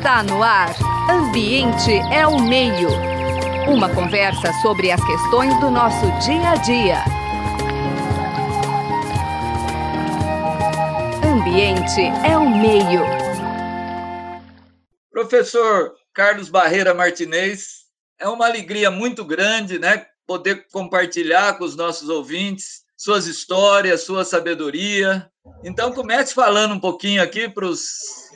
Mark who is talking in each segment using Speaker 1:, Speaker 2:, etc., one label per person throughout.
Speaker 1: Está no ar. Ambiente é o meio. Uma conversa sobre as questões do nosso dia a dia. Ambiente é o meio.
Speaker 2: Professor Carlos Barreira Martinez, é uma alegria muito grande, né, poder compartilhar com os nossos ouvintes suas histórias, sua sabedoria. Então comece falando um pouquinho aqui para os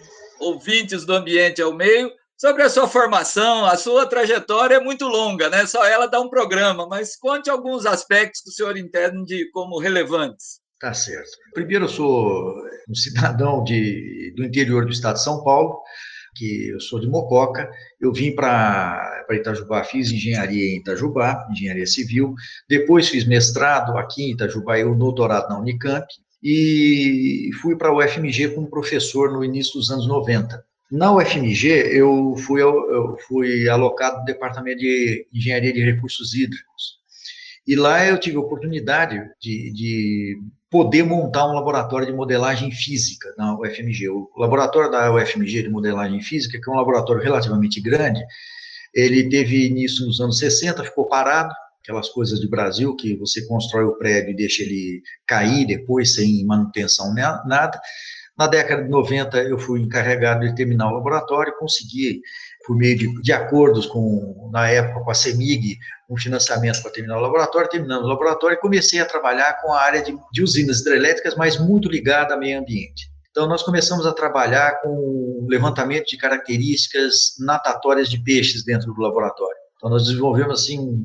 Speaker 2: ouvintes do Ambiente ao Meio, sobre a sua formação, a sua trajetória é muito longa, né? Só ela dá um programa, mas conte alguns aspectos que o senhor entende como relevantes.
Speaker 3: Tá certo. Primeiro, eu sou um cidadão de, do interior do estado de São Paulo, que eu sou de Mococa. Eu vim para Itajubá, fiz engenharia em Itajubá, engenharia civil. Depois fiz mestrado aqui em Itajubá e o doutorado na Unicamp e fui para a UFMG como professor no início dos anos 90. Na UFMG, eu fui, eu fui alocado no Departamento de Engenharia de Recursos Hídricos. E lá eu tive a oportunidade de, de poder montar um laboratório de modelagem física na UFMG. O laboratório da UFMG de modelagem física, que é um laboratório relativamente grande, ele teve início nos anos 60, ficou parado, aquelas coisas de Brasil que você constrói o prédio e deixa ele cair depois sem manutenção nada. Na década de 90 eu fui encarregado de terminar o laboratório, consegui por meio de, de acordos com na época com a CEMIG um financiamento para terminar o laboratório, terminando o laboratório comecei a trabalhar com a área de, de usinas hidrelétricas, mas muito ligada ao meio ambiente. Então, nós começamos a trabalhar com levantamento de características natatórias de peixes dentro do laboratório. Então, nós desenvolvemos, assim,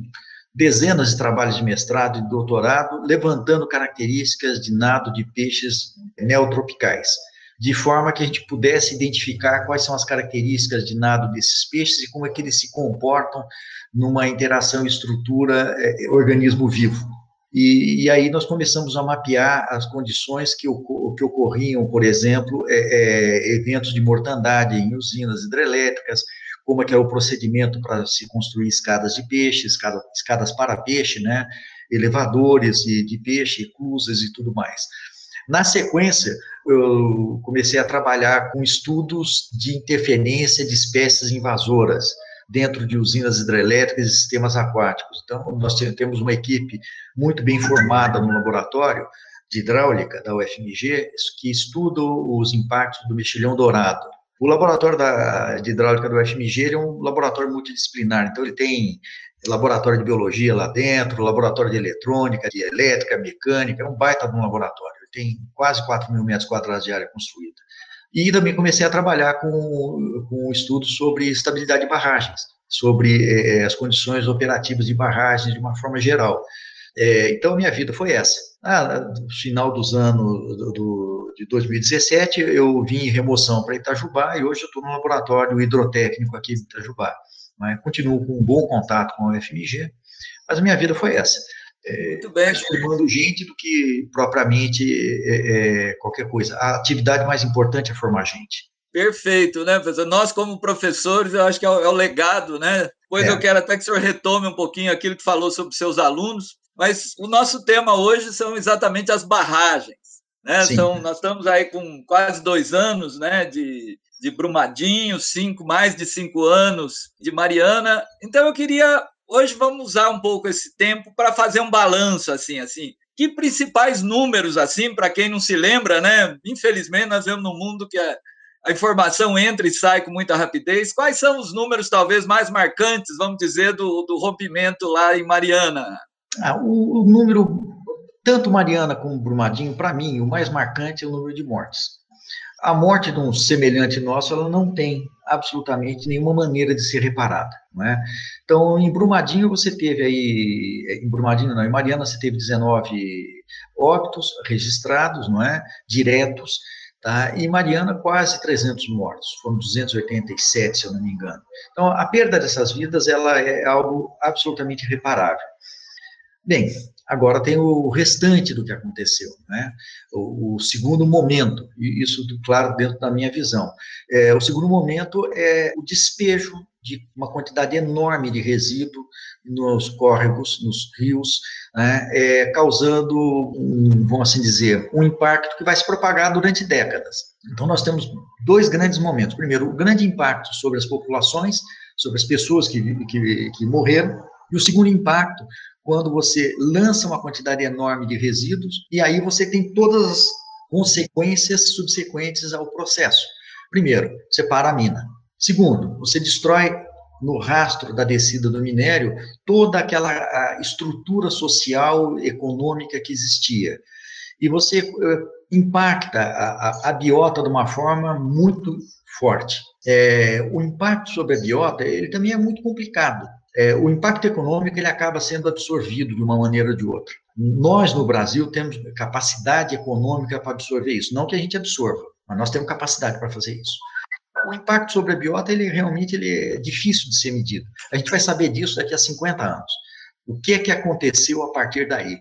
Speaker 3: dezenas de trabalhos de mestrado e doutorado, levantando características de nado de peixes neotropicais, de forma que a gente pudesse identificar quais são as características de nado desses peixes e como é que eles se comportam numa interação estrutura é, organismo vivo. E, e, aí nós começamos a mapear as condições que, que ocorriam, por exemplo, é, é, eventos de mortandade em usinas hidrelétricas, como é que é o procedimento para se construir escadas de peixe, escadas, escadas para peixe, né, elevadores de, de peixe, eclusas e tudo mais. Na sequência, eu comecei a trabalhar com estudos de interferência de espécies invasoras dentro de usinas hidrelétricas e sistemas aquáticos. Então, nós temos uma equipe muito bem formada no laboratório de hidráulica da UFMG que estuda os impactos do mexilhão dourado o laboratório da, de hidráulica do UFMG é um laboratório multidisciplinar, então ele tem laboratório de biologia lá dentro, laboratório de eletrônica, de elétrica, mecânica, é um baita de um laboratório, tem quase 4 mil metros quadrados de área construída. E também comecei a trabalhar com, com estudos sobre estabilidade de barragens, sobre é, as condições operativas de barragens de uma forma geral. É, então, minha vida foi essa. Ah, no final dos anos do, do, de 2017, eu vim em remoção para Itajubá e hoje eu estou no laboratório hidrotécnico aqui de Itajubá. Mas continuo com um bom contato com a UFMG, mas a minha vida foi essa. É, Muito bem. formando gente do que propriamente é, é, qualquer coisa. A atividade mais importante é formar gente.
Speaker 2: Perfeito, né, professor? Nós, como professores, eu acho que é o, é o legado, né? Pois é. eu quero até que o senhor retome um pouquinho aquilo que falou sobre seus alunos, mas o nosso tema hoje são exatamente as barragens. Né? Então, nós estamos aí com quase dois anos né, de, de Brumadinho, cinco, mais de cinco anos de Mariana. Então, eu queria. Hoje vamos usar um pouco esse tempo para fazer um balanço, assim, assim. Que principais números, assim, para quem não se lembra, né? Infelizmente, nós vemos num mundo que a, a informação entra e sai com muita rapidez. Quais são os números, talvez, mais marcantes, vamos dizer, do, do rompimento lá em Mariana?
Speaker 3: Ah, o, o, número, tanto Mariana como Brumadinho, para mim, o mais marcante é o número de mortes. A morte de um semelhante nosso, ela não tem absolutamente nenhuma maneira de ser reparada, não é? Então, em Brumadinho você teve aí, em Brumadinho não, em Mariana você teve 19 óbitos registrados, não é? Diretos, tá? E Mariana quase 300 mortos, foram 287, se eu não me engano. Então, a perda dessas vidas, ela é algo absolutamente reparável. Bem, agora tem o restante do que aconteceu, né? O, o segundo momento, e isso, claro, dentro da minha visão. É, o segundo momento é o despejo de uma quantidade enorme de resíduo nos córregos, nos rios, né, é, causando, um, vamos assim dizer, um impacto que vai se propagar durante décadas. Então, nós temos dois grandes momentos. Primeiro, o grande impacto sobre as populações, sobre as pessoas que, que, que morreram, e o segundo impacto, quando você lança uma quantidade enorme de resíduos, e aí você tem todas as consequências subsequentes ao processo. Primeiro, você para a mina. Segundo, você destrói no rastro da descida do minério toda aquela estrutura social, econômica que existia. E você uh, impacta a, a, biota de uma forma muito forte. É, o impacto sobre a biota, ele também é muito complicado. É, o impacto econômico, ele acaba sendo absorvido de uma maneira ou de outra. Nós, no Brasil, temos capacidade econômica para absorver isso. Não que a gente absorva, mas nós temos capacidade para fazer isso o impacto sobre a biota, ele realmente ele é difícil de ser medido. A gente vai saber disso daqui a 50 anos. O que é que aconteceu a partir daí?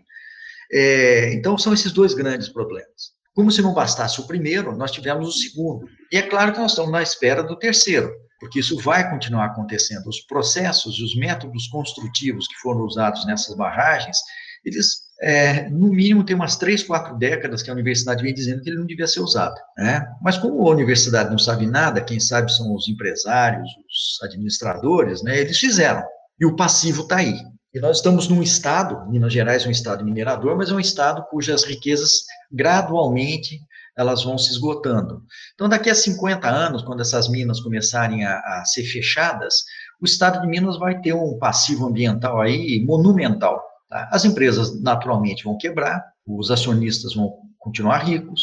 Speaker 3: É, então, são esses dois grandes problemas. Como se não bastasse o primeiro, nós tivemos o segundo. E é claro que nós estamos na espera do terceiro, porque isso vai continuar acontecendo. Os processos e os métodos construtivos que foram usados nessas barragens, eles é, no mínimo, tem umas três, quatro décadas que a universidade vem dizendo que ele não devia ser usado. Né? Mas como a universidade não sabe nada, quem sabe são os empresários, os administradores, né? eles fizeram. E o passivo está aí. E nós estamos num estado, Minas Gerais é um estado minerador, mas é um estado cujas riquezas gradualmente elas vão se esgotando. Então, daqui a 50 anos, quando essas minas começarem a, a ser fechadas, o estado de Minas vai ter um passivo ambiental aí monumental. Tá? As empresas naturalmente vão quebrar, os acionistas vão continuar ricos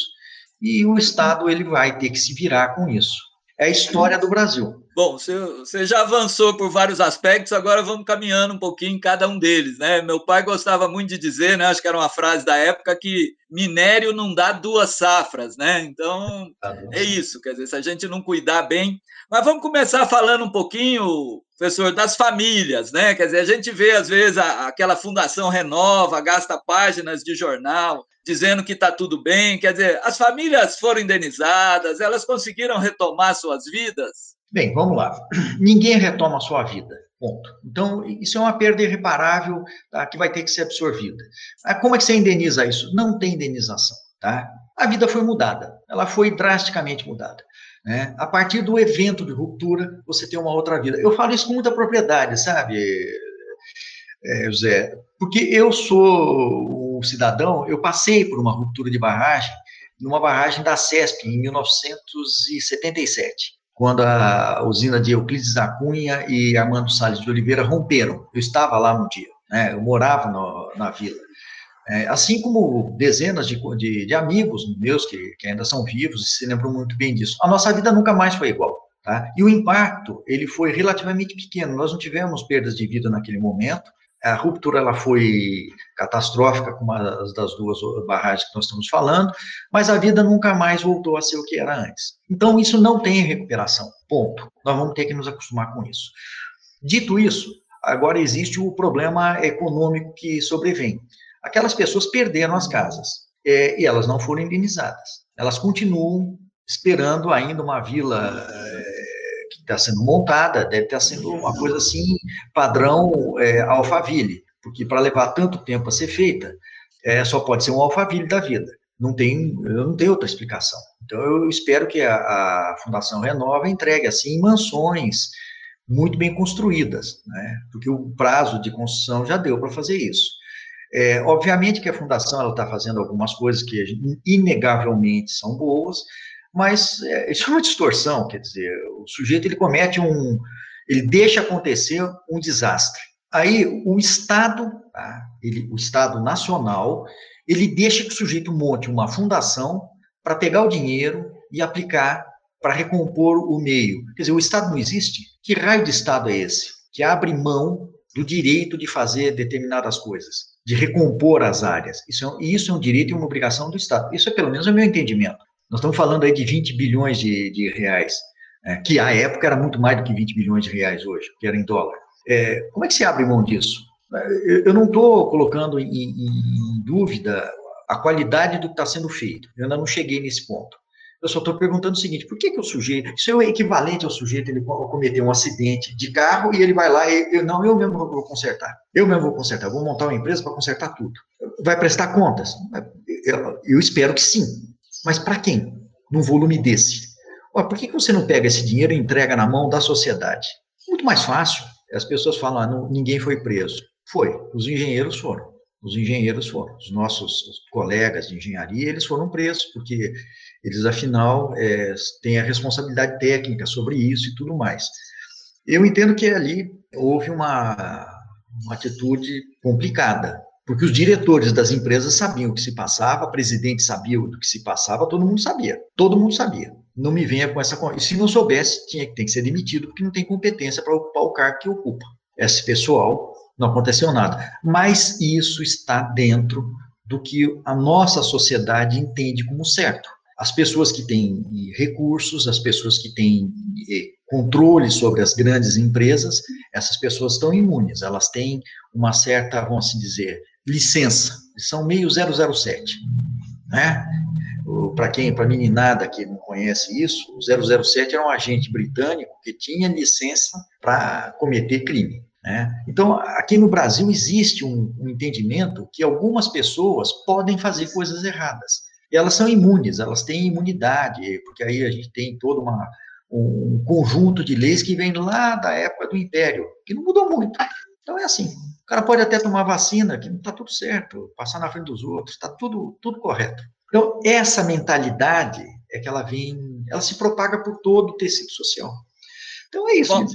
Speaker 3: e o Estado ele vai ter que se virar com isso. É a história do Brasil.
Speaker 2: Bom, você já avançou por vários aspectos, agora vamos caminhando um pouquinho em cada um deles, né? Meu pai gostava muito de dizer, né? Acho que era uma frase da época que minério não dá duas safras, né? Então é isso, quer dizer, se a gente não cuidar bem. Mas vamos começar falando um pouquinho, professor, das famílias, né? Quer dizer, a gente vê às vezes a, aquela fundação renova, gasta páginas de jornal dizendo que está tudo bem, quer dizer, as famílias foram indenizadas, elas conseguiram retomar suas vidas.
Speaker 3: Bem, vamos lá. Ninguém retoma a sua vida. Ponto. Então, isso é uma perda irreparável tá, que vai ter que ser absorvida. Ah, como é que você indeniza isso? Não tem indenização. Tá? A vida foi mudada, ela foi drasticamente mudada. Né? A partir do evento de ruptura, você tem uma outra vida. Eu falo isso com muita propriedade, sabe, é, José? Porque eu sou um cidadão, eu passei por uma ruptura de barragem, numa barragem da CESP, em 1977 quando a usina de Euclides da Cunha e Armando Salles de Oliveira romperam. Eu estava lá no dia, né? eu morava no, na vila. É, assim como dezenas de, de, de amigos meus que, que, ainda são vivos e se lembram muito bem disso. A nossa vida nunca mais foi igual. Tá? E o impacto, ele foi relativamente pequeno. Nós não tivemos perdas de vida naquele momento, a ruptura ela foi catastrófica com uma das duas barragens que nós estamos falando, mas a vida nunca mais voltou a ser o que era antes. Então, isso não tem recuperação. Ponto. Nós vamos ter que nos acostumar com isso. Dito isso, agora existe o problema econômico que sobrevém. Aquelas pessoas perderam as casas é, e elas não foram indenizadas. Elas continuam esperando ainda uma vila é, está sendo montada, deve estar sendo uma coisa assim, padrão é, Alphaville, porque para levar tanto tempo a ser feita, é, só pode ser um Alphaville da vida. Não tem, não tenho outra explicação. Então, eu espero que a, a Fundação Renova entregue, assim, mansões muito bem construídas, né? porque o prazo de construção já deu para fazer isso. É, obviamente que a Fundação está fazendo algumas coisas que inegavelmente são boas, mas é, isso é uma distorção, quer dizer, o sujeito ele comete um, ele deixa acontecer um desastre. Aí o Estado, tá, ele, o Estado nacional, ele deixa que o sujeito monte uma fundação para pegar o dinheiro e aplicar para recompor o meio. Quer dizer, o Estado não existe? Que raio de Estado é esse? Que abre mão do direito de fazer determinadas coisas, de recompor as áreas. Isso é, isso é um direito e uma obrigação do Estado. Isso é pelo menos o meu entendimento. Nós estamos falando aí de 20 bilhões de, de reais, é, que à época era muito mais do que 20 bilhões de reais hoje, que era em dólar. É, como é que se abre mão disso? Eu não estou colocando em, em, dúvida a qualidade do que está sendo feito. Eu ainda não cheguei nesse ponto. Eu só estou perguntando o seguinte: por que, que o sujeito, isso é equivalente ao sujeito ele cometer um acidente de carro e ele vai lá e eu não, eu mesmo vou consertar. Eu mesmo vou consertar, vou montar uma empresa para consertar tudo. Vai prestar contas? Eu, eu espero que sim. Mas para quem? Num volume desse. Ué, por que, que você não pega esse dinheiro e entrega na mão da sociedade? Muito mais fácil. As pessoas falam, ah, não, ninguém foi preso. Foi, os engenheiros foram. Os engenheiros foram. Os nossos colegas de engenharia, eles foram presos, porque eles, afinal, é, têm a responsabilidade técnica sobre isso e tudo mais. Eu entendo que ali houve uma, uma atitude complicada, porque os diretores das empresas sabiam o que se passava, o presidente sabia do que se passava, todo mundo sabia. Todo mundo sabia. Não me venha com essa. E se não soubesse, tinha que ter que ser demitido, porque não tem competência para ocupar o cargo que ocupa. Esse pessoal não aconteceu nada. Mas isso está dentro do que a nossa sociedade entende como certo as pessoas que têm recursos, as pessoas que têm eh, controle sobre as grandes empresas, essas pessoas estão imunes, elas têm uma certa, vamos assim dizer, licença, são meio 007, né? Para quem, para meninada que não conhece isso, o 007 era um agente britânico que tinha licença para cometer crime. Né? Então, aqui no Brasil existe um, um entendimento que algumas pessoas podem fazer coisas erradas elas são imunes, elas têm imunidade, porque aí a gente tem todo uma, um conjunto de leis que vem lá da época do Império, que não mudou muito. Então é assim, o cara pode até tomar vacina, que não está tudo certo, passar na frente dos outros, está tudo, tudo correto. Então, essa mentalidade é que ela vem, ela se propaga por todo o tecido social. Então é isso. Bom,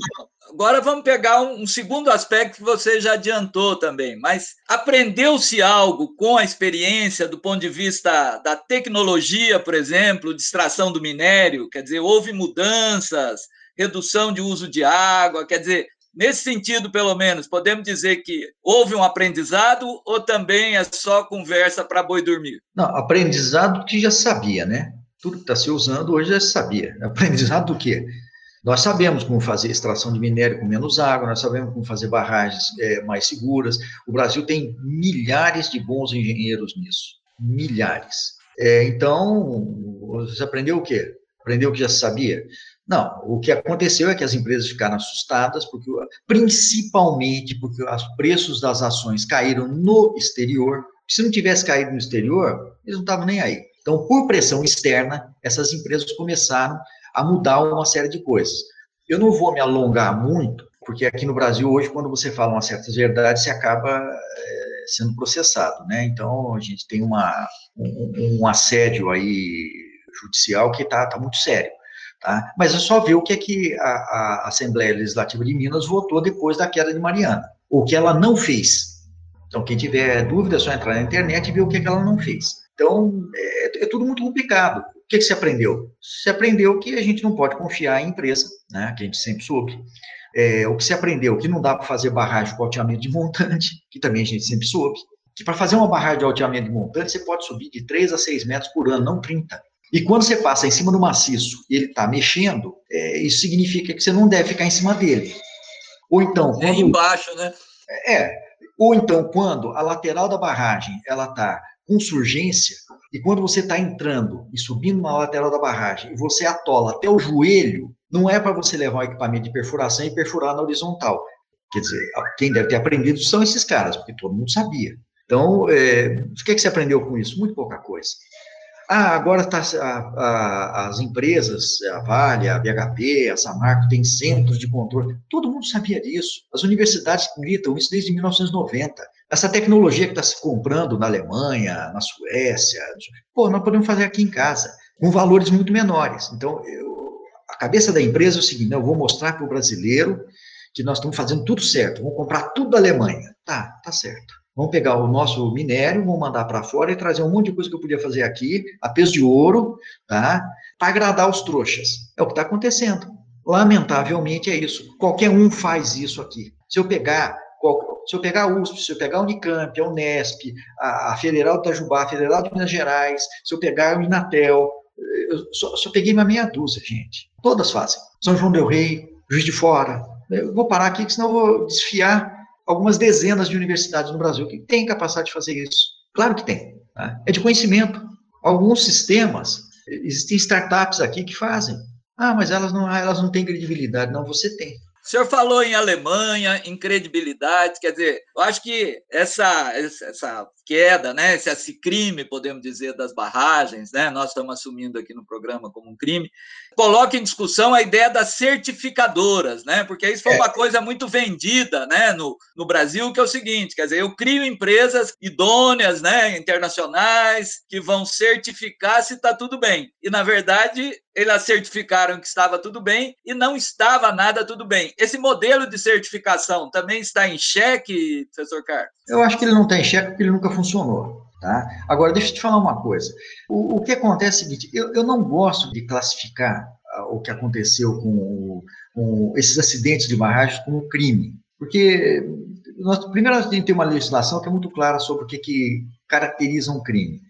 Speaker 2: Agora vamos pegar um, um, segundo aspecto que você já adiantou também, mas aprendeu-se algo com a experiência do ponto de vista da tecnologia, por exemplo, de extração do minério? Quer dizer, houve mudanças, redução de uso de água, quer dizer, nesse sentido, pelo menos, podemos dizer que houve um aprendizado ou também é só conversa para boi dormir?
Speaker 3: Não, aprendizado que já sabia, né? Tudo que está se usando hoje já sabia. Aprendizado do quê? Nós sabemos como fazer extração de minério com menos água, nós sabemos como fazer barragens é, mais seguras. O Brasil tem milhares de bons engenheiros nisso, milhares. É, então, você aprendeu o quê? Aprendeu o que já sabia? Não, o que aconteceu é que as empresas ficaram assustadas, porque, principalmente porque os preços das ações caíram no exterior. Se não tivesse caído no exterior, eles não estavam nem aí. Então, por pressão externa, essas empresas começaram a mudar uma série de coisas. Eu não vou me alongar muito, porque aqui no Brasil, hoje, quando você fala umas certas verdades, você acaba é, sendo processado, né? Então, a gente tem uma, um, um assédio aí judicial que está tá muito sério. Tá? Mas é só ver o que é que a, a, Assembleia Legislativa de Minas votou depois da queda de Mariana. O que ela não fez. Então, quem tiver dúvida, é só entrar na internet e ver o que, é que ela não fez. Então, é, é tudo muito complicado que, que se aprendeu? Se aprendeu que a gente não pode confiar em empresa, né, que a gente sempre soube. É, o que se aprendeu que não dá para fazer barragem com alteamento de montante, que também a gente sempre soube. Que para fazer uma barragem de alteamento de montante, você pode subir de 3 a 6 metros por ano, não 30. E quando você passa em cima do maciço e ele está mexendo, é, isso significa que você não deve ficar em cima dele. Ou então.
Speaker 2: Quando, é embaixo, né?
Speaker 3: É. Ou então, quando a lateral da barragem ela está com surgência, e quando você está entrando e subindo na lateral da barragem e você atola até o joelho, não é para você levar o equipamento de perfuração e perfurar na horizontal. Quer dizer, quem deve ter aprendido são esses caras, porque todo mundo sabia. Então, é, o que, é que você aprendeu com isso? Muito pouca coisa. Ah, agora tá, a, a, as empresas, a Vale, a BHP, a Samarco, têm centros de controle. Todo mundo sabia disso. As universidades gritam isso desde 1990. Essa tecnologia que está se comprando na Alemanha, na Suécia, pô, nós podemos fazer aqui em casa, com valores muito menores. Então, eu, a cabeça da empresa é o seguinte: eu vou mostrar para o brasileiro que nós estamos fazendo tudo certo, vamos comprar tudo da Alemanha. Tá, tá certo. Vamos pegar o nosso minério, vamos mandar para fora e trazer um monte de coisa que eu podia fazer aqui, a peso de ouro, tá? Para agradar os trouxas. É o que está acontecendo. Lamentavelmente é isso. Qualquer um faz isso aqui. Se eu pegar se eu pegar a USP, se eu pegar a Unicamp, a Unesp, a, Federal de Itajubá, a Federal de Minas Gerais, se eu pegar o Inatel, eu só, só peguei uma meia dúzia, gente. Todas fazem. São João del Rei, Juiz de Fora. Eu vou parar aqui, senão eu vou desfiar algumas dezenas de universidades no Brasil que têm capacidade de fazer isso. Claro que tem. Tá? É de conhecimento. Alguns sistemas, existem startups aqui que fazem. Ah, mas elas não, elas não têm credibilidade. Não, você tem.
Speaker 2: O senhor falou em Alemanha, em credibilidade, quer dizer, eu acho que essa, essa queda, né, esse crime, podemos dizer, das barragens, né, nós estamos assumindo aqui no programa como um crime, coloca em discussão a ideia das certificadoras, né, porque isso foi é. uma coisa muito vendida, né, no, no Brasil, que é o seguinte, quer dizer, eu crio empresas idôneas, né, internacionais, que vão certificar se está tudo bem. E, na verdade, elas certificaram que estava tudo bem e não estava nada tudo bem. Esse modelo de certificação também está em xeque, professor Carlos?
Speaker 3: Eu acho que ele não está em xeque porque ele nunca funcionou. Tá? Agora, deixa eu te falar uma coisa. O, o que acontece é o seguinte: eu, eu não gosto de classificar uh, o que aconteceu com, com, esses acidentes de barragens como crime, porque nós, primeiro a gente tem uma legislação que é muito clara sobre o que, que caracteriza um crime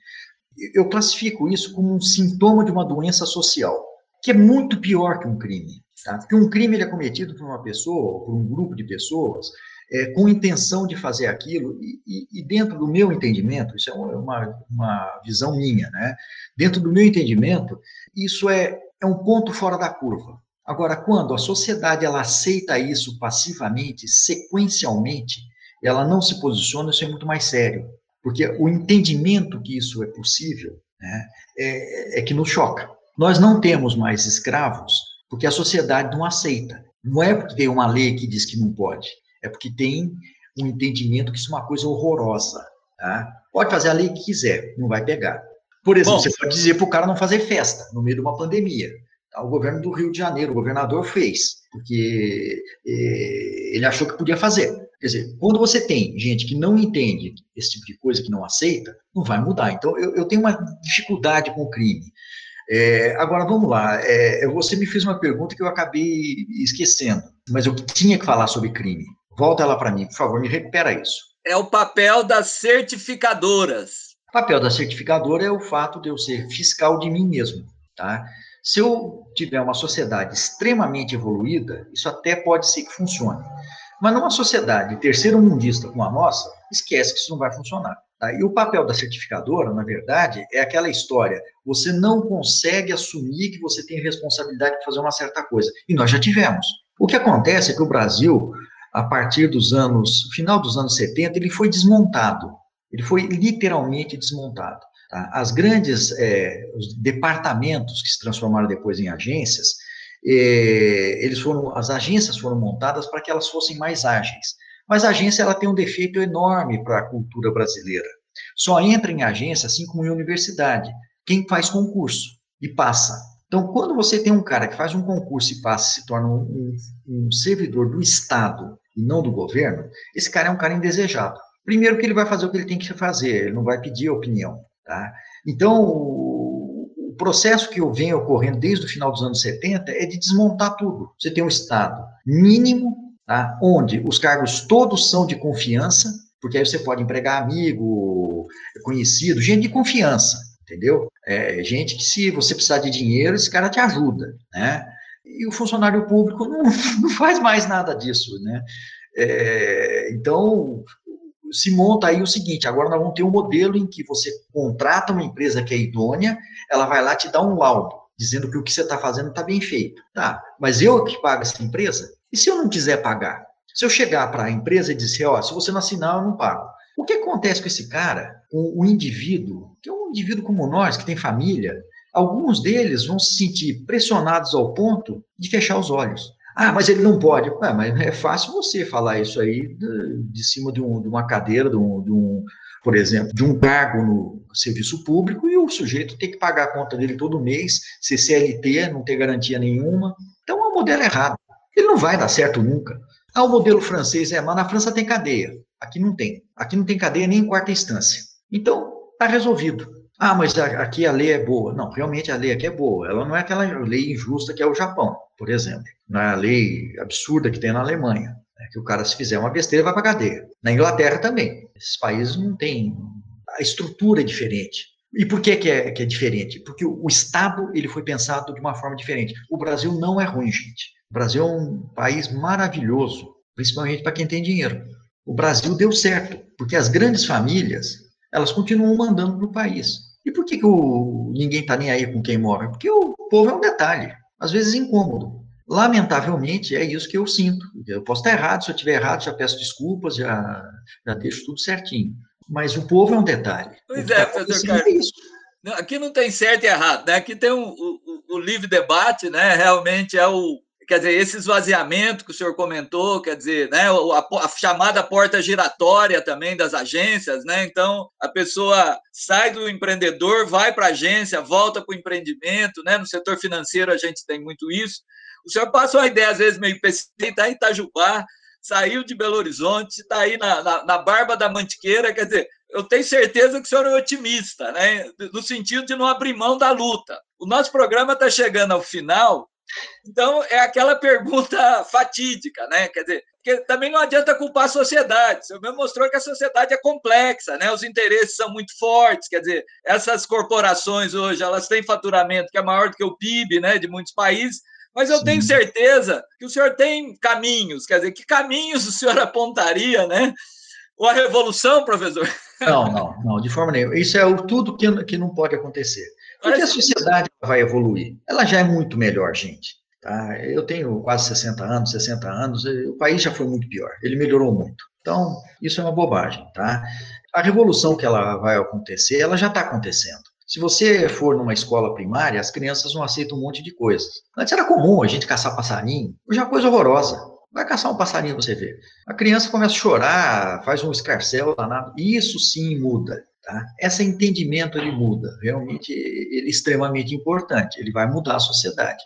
Speaker 3: eu classifico isso como um sintoma de uma doença social, que é muito pior que um crime. Tá? Porque um crime ele é cometido por uma pessoa, por um grupo de pessoas, é, com intenção de fazer aquilo, e, e, dentro do meu entendimento, isso é uma, uma visão minha, né? Dentro do meu entendimento, isso é, é um ponto fora da curva. Agora, quando a sociedade ela aceita isso passivamente, sequencialmente, ela não se posiciona, isso é muito mais sério. Porque o entendimento que isso é possível né, é, é que nos choca. Nós não temos mais escravos porque a sociedade não aceita. Não é porque tem uma lei que diz que não pode, é porque tem um entendimento que isso é uma coisa horrorosa. Tá? Pode fazer a lei que quiser, não vai pegar. Por exemplo, Bom, você pode dizer para o cara não fazer festa no meio de uma pandemia. Tá? O governo do Rio de Janeiro, o governador fez, porque eh, ele achou que podia fazer. Quer dizer, quando você tem gente que não entende esse tipo de coisa, que não aceita, não vai mudar. Então, eu, eu tenho uma dificuldade com o crime. É, agora, vamos lá. É, você me fez uma pergunta que eu acabei esquecendo, mas eu tinha que falar sobre crime. Volta lá para mim, por favor, me recupera isso.
Speaker 2: É o papel das certificadoras.
Speaker 3: O papel da certificadora é o fato de eu ser fiscal de mim mesmo, tá? Se eu tiver uma sociedade extremamente evoluída, isso até pode ser que funcione. Mas numa sociedade terceiro mundista como a nossa, esquece que isso não vai funcionar. Tá? E o papel da certificadora, na verdade, é aquela história: você não consegue assumir que você tem responsabilidade de fazer uma certa coisa. E nós já tivemos. O que acontece é que o Brasil, a partir dos anos, final dos anos 70, ele foi desmontado. Ele foi literalmente desmontado. Tá? As grandes é, os departamentos que se transformaram depois em agências, é, eles foram, as agências foram montadas para que elas fossem mais ágeis. Mas a agência ela tem um defeito enorme para a cultura brasileira. Só entra em agência, assim como em universidade, quem faz concurso e passa. Então, quando você tem um cara que faz um concurso e passa, se torna um, um, um servidor do Estado e não do governo, esse cara é um cara indesejado. Primeiro que ele vai fazer o que ele tem que fazer, ele não vai pedir opinião. Tá? Então, processo que venho ocorrendo desde o final dos anos 70 é de desmontar tudo. Você tem um Estado mínimo, tá? onde os cargos todos são de confiança, porque aí você pode empregar amigo, conhecido, gente de confiança, entendeu? É, gente que se você precisar de dinheiro, esse cara te ajuda, né? E o funcionário público não, não faz mais nada disso, né? É, então, se monta aí o seguinte: agora nós vamos ter um modelo em que você contrata uma empresa que é idônea, ela vai lá te dar um laudo, dizendo que o que você está fazendo está bem feito. Tá, mas eu que pago essa empresa? E se eu não quiser pagar? Se eu chegar para a empresa e dizer, ó, se você não assinar, eu não pago. O que acontece com esse cara, com o indivíduo, que é um indivíduo como nós, que tem família? Alguns deles vão se sentir pressionados ao ponto de fechar os olhos. Ah, mas ele não pode. Ué, mas é fácil você falar isso aí de, de cima de, um, de, uma cadeira, de um, de um, por exemplo, de um cargo no serviço público e o sujeito tem que pagar a conta dele todo mês, ser CLT, não ter garantia nenhuma. Então é um modelo errado. Ele não vai dar certo nunca. Ah, o modelo francês é, mas na França tem cadeia. Aqui não tem. Aqui não tem cadeia nem em quarta instância. Então, está resolvido. Ah, mas aqui a lei é boa. Não, realmente a lei aqui é boa. Ela não é aquela lei injusta que é o Japão, por exemplo. Não é a lei absurda que tem na Alemanha, né, que o cara, se fizer uma besteira, vai para cadeia. Na Inglaterra também. Esses países não têm. A estrutura é diferente. E por que, que, é, que é diferente? Porque o, Estado ele foi pensado de uma forma diferente. O Brasil não é ruim, gente. O Brasil é um país maravilhoso, principalmente para quem tem dinheiro. O Brasil deu certo, porque as grandes famílias, elas continuam mandando no país. E por que, que o, ninguém está nem aí com quem mora? Porque o povo é um detalhe, às vezes incômodo. Lamentavelmente, é isso que eu sinto. Eu posso estar errado, se eu estiver errado, já peço desculpas, já, já deixo tudo certinho. Mas o povo é um detalhe.
Speaker 2: Pois é, tá professor Carlos. É isso. Aqui não tem certo e errado, né? Aqui tem um, o, o livre debate, né? Realmente é o, quer dizer, esse esvaziamento que o senhor comentou, quer dizer, né, a, a, chamada porta giratória também das agências, né? Então, a pessoa sai do empreendedor, vai para a agência, volta para o empreendimento, né? No setor financeiro a gente tem muito isso. O senhor passa uma ideia, às vezes, meio pessimista, está em Itajubá, saiu de Belo Horizonte, está aí na, na, na barba da mantiqueira, quer dizer, eu tenho certeza que o senhor é otimista, né? no sentido de não abrir mão da luta. O nosso programa está chegando ao final, então é aquela pergunta fatídica, né? Quer dizer, porque também não adianta culpar a sociedade. O senhor mesmo mostrou que a sociedade é complexa, né? Os interesses são muito fortes, quer dizer, essas corporações hoje, elas têm faturamento que é maior do que o PIB, né, de muitos países, mas eu Sim. tenho certeza que o senhor tem caminhos, quer dizer, que caminhos o senhor apontaria, né? Ou a revolução, professor?
Speaker 3: Não, não, não, de forma nenhuma. Isso é tudo que, que não pode acontecer. Porque a sociedade vai evoluir. Ela já é muito melhor, gente. Tá? Eu tenho quase 60 anos, 60 anos, o país já foi muito pior. Ele melhorou muito. Então, isso é uma bobagem, tá? A revolução que ela vai acontecer, ela já está acontecendo. Se você for numa escola primária, as crianças não aceitam um monte de coisas. Antes era comum a gente caçar passarinho, hoje é uma coisa horrorosa. Vai caçar um passarinho, você vê. A criança começa a chorar, faz um escarcel danado. Isso sim muda. Tá? Esse entendimento ele muda. Realmente ele é extremamente importante. Ele vai mudar a sociedade.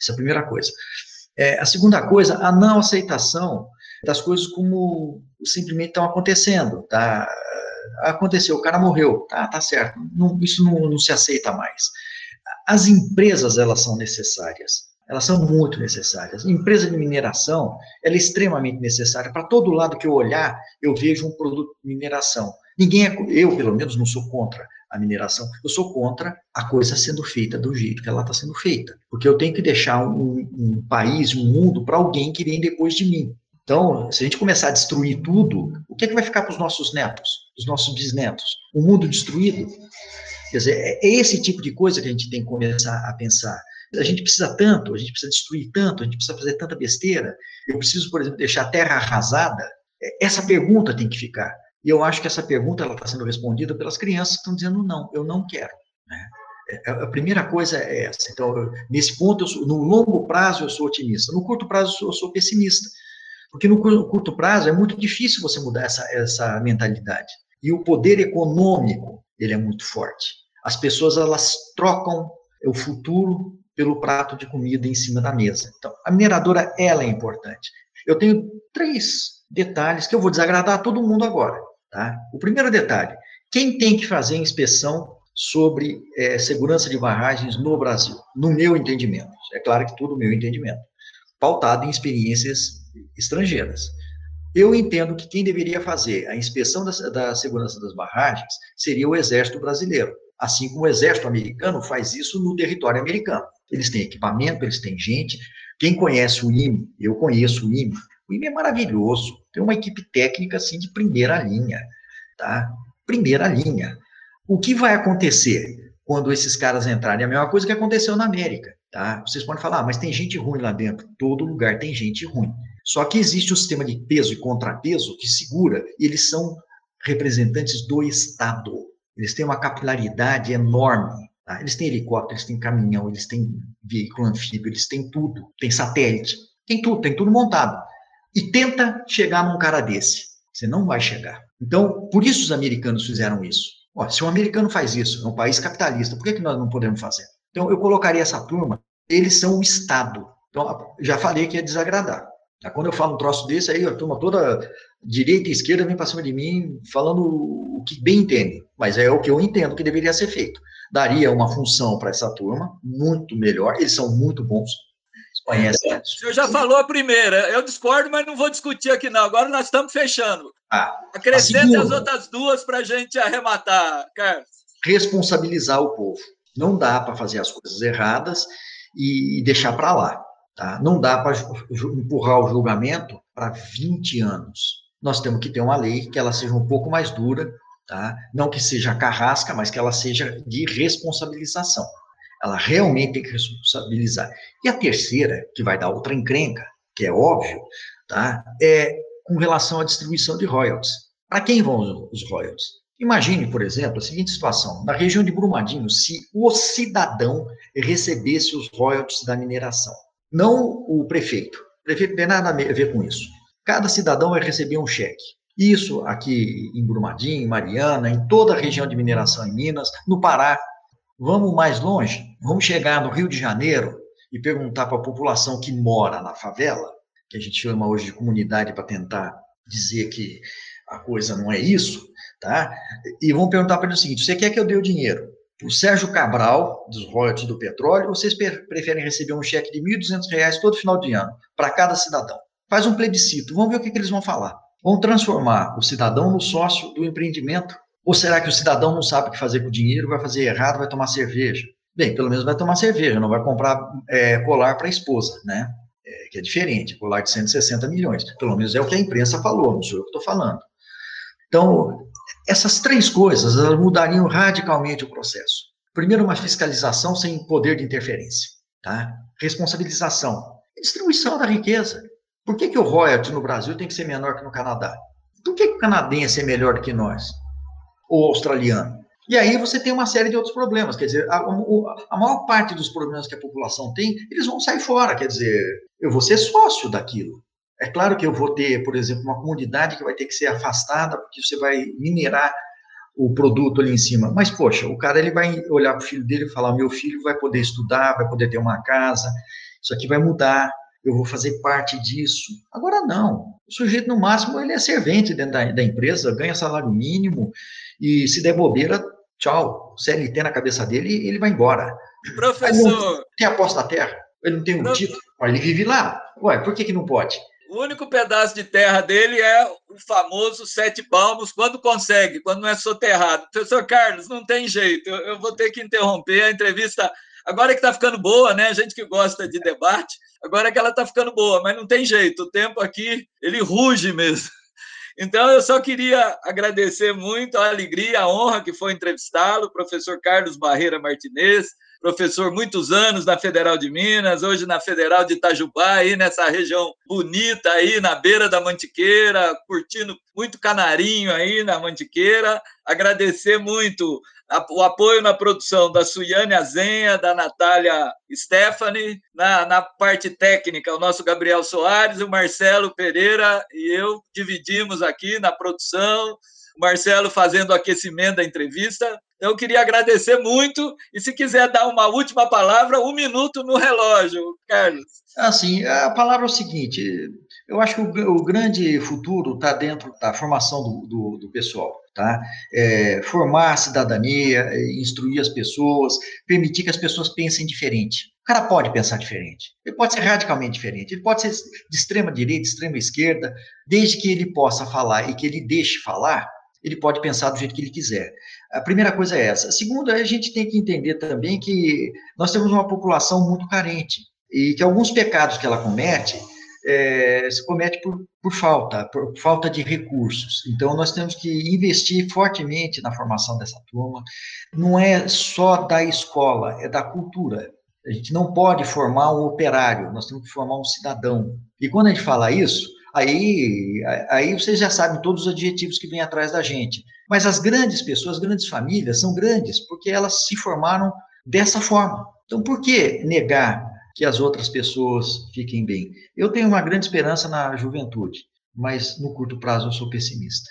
Speaker 3: Essa é a primeira coisa. É, a segunda coisa, a não aceitação das coisas como simplesmente estão acontecendo. Tá? aconteceu, o cara morreu, tá, tá certo, não, isso não, não se aceita mais. As empresas, elas são necessárias, elas são muito necessárias. Empresa de mineração, ela é extremamente necessária. Para todo lado que eu olhar, eu vejo um produto de mineração. Ninguém é, eu pelo menos não sou contra a mineração, eu sou contra a coisa sendo feita do jeito que ela está sendo feita, porque eu tenho que deixar um, um país, um mundo para alguém que vem depois de mim. Então, se a gente começar a destruir tudo, o que, é que vai ficar para os nossos netos, os nossos bisnetos? Um mundo destruído? Quer dizer, é, é esse tipo de coisa que a gente tem que começar a pensar. A gente precisa tanto, a gente precisa destruir tanto, a gente precisa fazer tanta besteira. Eu preciso, por exemplo, deixar a terra arrasada. É, essa pergunta tem que ficar. E eu acho que essa pergunta está sendo respondida pelas crianças que estão dizendo não, eu não quero. Né? É, a primeira coisa é essa. Então, nesse ponto, sou, no longo prazo eu sou otimista, no curto prazo eu sou, eu sou pessimista. Porque no curto prazo é muito difícil você mudar essa, essa mentalidade. E o poder econômico, ele é muito forte. As pessoas, elas trocam o futuro pelo prato de comida em cima da mesa. Então, a mineradora, ela é importante. Eu tenho três detalhes que eu vou desagradar todo mundo agora. Tá? O primeiro detalhe, quem tem que fazer inspeção sobre é, segurança de barragens no Brasil? No meu entendimento. É claro que tudo meu entendimento. Pautado em experiências estrangeiras. Eu entendo que quem deveria fazer a inspeção da, da, segurança das barragens seria o Exército Brasileiro, assim como o Exército Americano faz isso no território americano. Eles têm equipamento, eles têm gente. Quem conhece o IME, eu conheço o IME, o IME é maravilhoso, tem uma equipe técnica assim de primeira linha, tá? Primeira linha. O que vai acontecer quando esses caras entrarem? É a mesma coisa que aconteceu na América, tá? Vocês podem falar, ah, mas tem gente ruim lá dentro. Todo lugar tem gente ruim. Só que existe um sistema de peso e contrapeso que segura, e eles são representantes do Estado. Eles têm uma capilaridade enorme. Tá? Eles têm helicóptero, eles têm caminhão, eles têm veículo anfíbio, eles têm tudo. Tem satélite, tem tudo, tem tudo montado. E tenta chegar num cara desse. Você não vai chegar. Então, por isso os americanos fizeram isso. Ó, se um americano faz isso, é um país capitalista, por que, que nós não podemos fazer? Então, eu colocaria essa turma, eles são o Estado. Então, já falei que ia desagradar. Tá? Quando eu falo um troço desse, aí a turma toda, direita e esquerda, vem para cima de mim falando o que bem entende. Mas é o que eu entendo que deveria ser feito. Daria uma função para essa turma muito melhor, eles são muito bons, conhecem.
Speaker 2: O senhor já falou a primeira, eu discordo, mas não vou discutir aqui não. Agora nós estamos fechando. Ah, Acrescente as outras duas para a gente arrematar, Carlos.
Speaker 3: Responsabilizar o povo. Não dá para fazer as coisas erradas e deixar para lá. Tá? Não dá para empurrar o julgamento para 20 anos. nós temos que ter uma lei que ela seja um pouco mais dura, tá? Não que seja carrasca, mas que ela seja de responsabilização. Ela realmente tem que responsabilizar. E a terceira, que vai dar outra encrenca, que é óbvio, tá? É com relação à distribuição de royalties. Para quem vão os royalties? Imagine, por exemplo, a seguinte situação: na região de Brumadinho, se o cidadão recebesse os royalties da mineração, não o prefeito. O prefeito não tem nada a ver com isso. Cada cidadão vai receber um cheque. Isso aqui em Brumadinho, em Mariana, em toda a região de mineração em Minas, no Pará. Vamos mais longe? Vamos chegar no Rio de Janeiro e perguntar para a população que mora na favela, que a gente chama hoje de comunidade para tentar dizer que a coisa não é isso, tá? E vão perguntar para ele o seguinte: você quer que eu dê o dinheiro o Sérgio Cabral, dos royalties do petróleo, ou vocês preferem receber um cheque de R$ 1.200 todo final de ano, para cada cidadão? Faz um plebiscito, vamos ver o que, que eles vão falar. Vão transformar o cidadão no sócio do empreendimento? Ou será que o cidadão não sabe o que fazer com o dinheiro, vai fazer errado, vai tomar cerveja? Bem, pelo menos vai tomar cerveja, não vai comprar é, colar para a esposa, né? É, que é diferente, colar de 160 milhões. Pelo menos é o que a imprensa falou, não sou eu que estou falando. Então, essas três coisas mudariam radicalmente o processo. Primeiro, uma fiscalização sem poder de interferência. Tá? Responsabilização. Distribuição da riqueza. Por que, que o royalty no Brasil tem que ser menor que no Canadá? Por que, que o canadense é melhor que nós? Ou australiano? E aí você tem uma série de outros problemas. Quer dizer, a, a, maior parte dos problemas que a população tem, eles vão sair fora. Quer dizer, eu vou ser sócio daquilo. É claro que eu vou ter, por exemplo, uma comunidade que vai ter que ser afastada, porque você vai minerar o produto ali em cima. Mas, poxa, o cara ele vai olhar para o filho dele e falar: meu filho vai poder estudar, vai poder ter uma casa, isso aqui vai mudar, eu vou fazer parte disso. Agora, não. O sujeito, no máximo, ele é servente dentro da, da empresa, ganha salário mínimo, e se der bobeira, tchau. CLT na cabeça dele, ele vai embora.
Speaker 2: Professor.
Speaker 3: tem a posse da terra, ele não tem um título, ele vive lá. Ué, por que, que não pode?
Speaker 2: O único pedaço de terra dele é o famoso sete palmos, quando consegue, quando não é soterrado. Professor Carlos, não tem jeito, eu, eu vou ter que interromper a entrevista. Agora é que está ficando boa, né? A gente que gosta de debate, agora é que ela está ficando boa, mas não tem jeito, o tempo aqui, ele ruge mesmo. Então, eu só queria agradecer muito a alegria, a honra que foi entrevistá-lo, professor Carlos Barreira Martinez, professor muitos anos na Federal de Minas, hoje na Federal de Itajubá, aí nessa região bonita aí na beira da Mantiqueira, curtindo muito canarinho aí na Mantiqueira. Agradecer muito o apoio na produção da Suiane Azenha, da Natália Stephanie, na, na parte técnica, o nosso Gabriel Soares, o Marcelo Pereira e eu dividimos aqui na produção, o Marcelo fazendo o aquecimento da entrevista. Então, eu queria agradecer muito e se quiser dar uma última palavra, um minuto no relógio, Carlos.
Speaker 3: Assim, a palavra é o seguinte, eu acho que o, o grande futuro está dentro da formação do, do, do pessoal. Tá? É, formar a cidadania, instruir as pessoas, permitir que as pessoas pensem diferente. O cara pode pensar diferente, ele pode ser radicalmente diferente, ele pode ser de extrema direita, extrema esquerda, desde que ele possa falar e que ele deixe falar, ele pode pensar do jeito que ele quiser. A primeira coisa é essa. A segunda, a gente tem que entender também que nós temos uma população muito carente e que alguns pecados que ela comete é, se comete por, por falta, por falta de recursos. Então, nós temos que investir fortemente na formação dessa turma. Não é só da escola, é da cultura. A gente não pode formar um operário, nós temos que formar um cidadão. E quando a gente fala isso, Aí, aí vocês já sabem todos os adjetivos que vêm atrás da gente. Mas as grandes pessoas, as grandes famílias, são grandes porque elas se formaram dessa forma. Então, por que negar que as outras pessoas fiquem bem? Eu tenho uma grande esperança na juventude, mas no curto prazo eu sou pessimista.